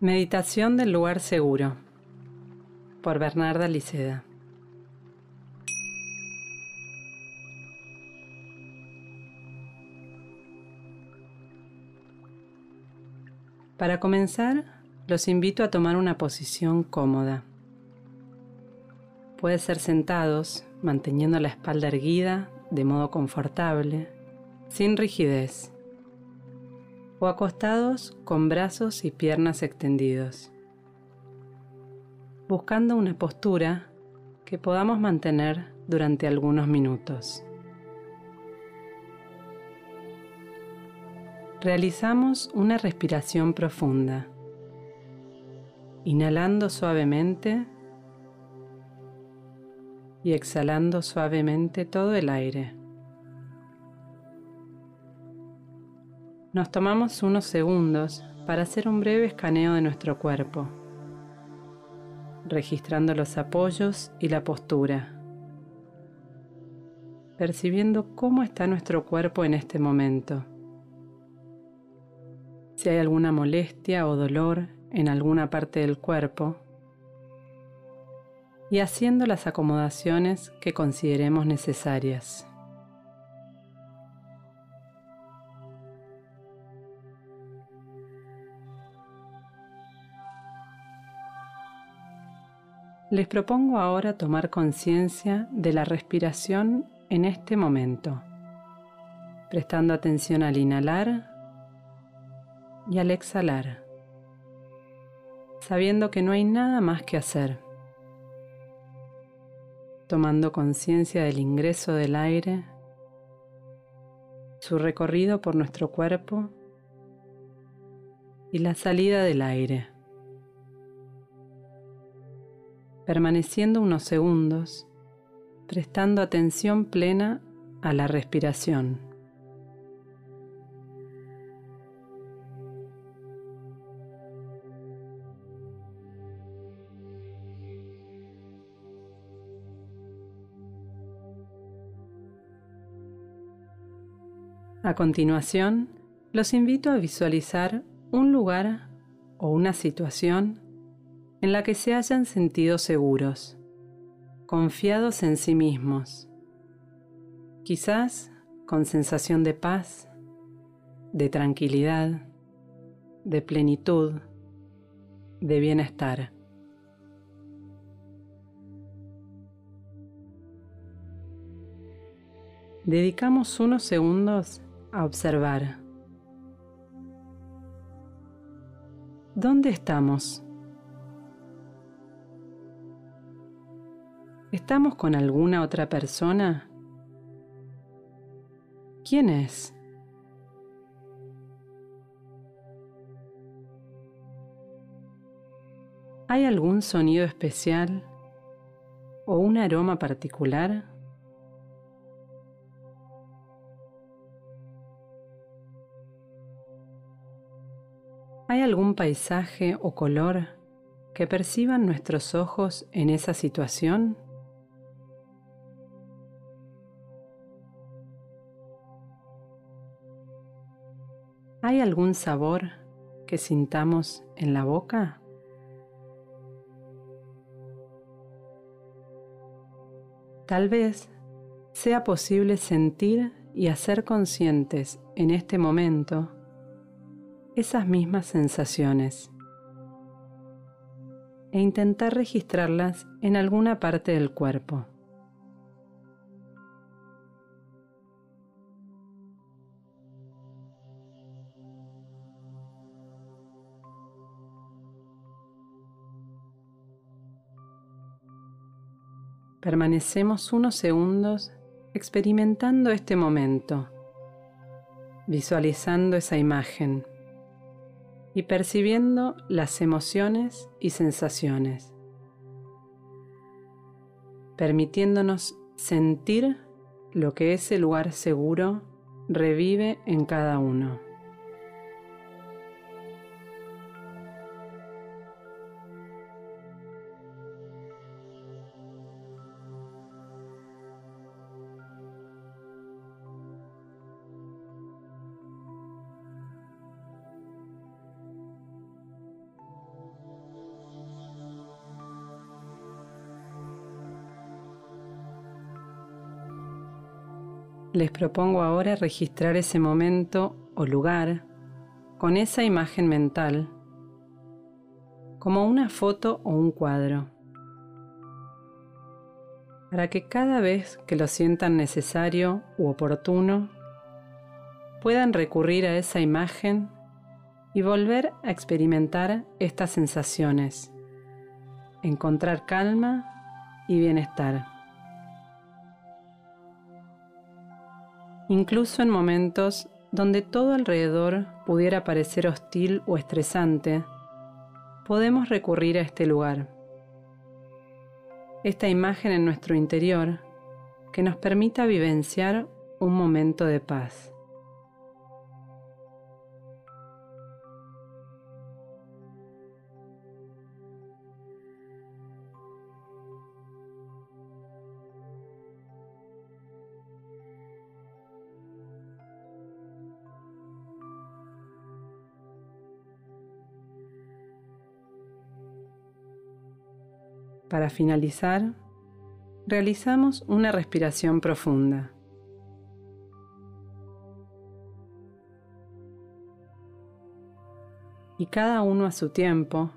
Meditación del lugar seguro por Bernarda Liceda. Para comenzar, los invito a tomar una posición cómoda. Puede ser sentados, manteniendo la espalda erguida de modo confortable, sin rigidez o acostados con brazos y piernas extendidos, buscando una postura que podamos mantener durante algunos minutos. Realizamos una respiración profunda, inhalando suavemente y exhalando suavemente todo el aire. Nos tomamos unos segundos para hacer un breve escaneo de nuestro cuerpo, registrando los apoyos y la postura, percibiendo cómo está nuestro cuerpo en este momento. Si hay alguna molestia o dolor en alguna parte del cuerpo, y haciendo las acomodaciones que consideremos necesarias. Les propongo ahora tomar conciencia de la respiración en este momento, prestando atención al inhalar y al exhalar, sabiendo que no hay nada más que hacer, tomando conciencia del ingreso del aire, su recorrido por nuestro cuerpo y la salida del aire. Permaneciendo unos segundos, prestando atención plena a la respiración. A continuación, los invito a visualizar un lugar o una situación en la que se hayan sentido seguros, confiados en sí mismos, quizás con sensación de paz, de tranquilidad, de plenitud, de bienestar. Dedicamos unos segundos a observar. ¿Dónde estamos? ¿Estamos con alguna otra persona? ¿Quién es? ¿Hay algún sonido especial o un aroma particular? ¿Hay algún paisaje o color que perciban nuestros ojos en esa situación? ¿Hay algún sabor que sintamos en la boca? Tal vez sea posible sentir y hacer conscientes en este momento esas mismas sensaciones e intentar registrarlas en alguna parte del cuerpo. Permanecemos unos segundos experimentando este momento, visualizando esa imagen y percibiendo las emociones y sensaciones, permitiéndonos sentir lo que ese lugar seguro revive en cada uno. Les propongo ahora registrar ese momento o lugar con esa imagen mental como una foto o un cuadro, para que cada vez que lo sientan necesario u oportuno, puedan recurrir a esa imagen y volver a experimentar estas sensaciones, encontrar calma y bienestar. Incluso en momentos donde todo alrededor pudiera parecer hostil o estresante, podemos recurrir a este lugar. Esta imagen en nuestro interior que nos permita vivenciar un momento de paz. Para finalizar, realizamos una respiración profunda. Y cada uno a su tiempo,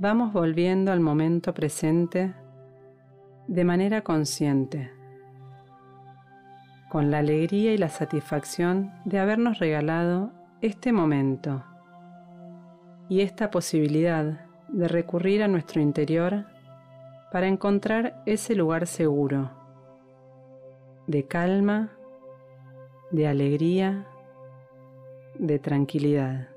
vamos volviendo al momento presente de manera consciente, con la alegría y la satisfacción de habernos regalado este momento y esta posibilidad de recurrir a nuestro interior para encontrar ese lugar seguro, de calma, de alegría, de tranquilidad.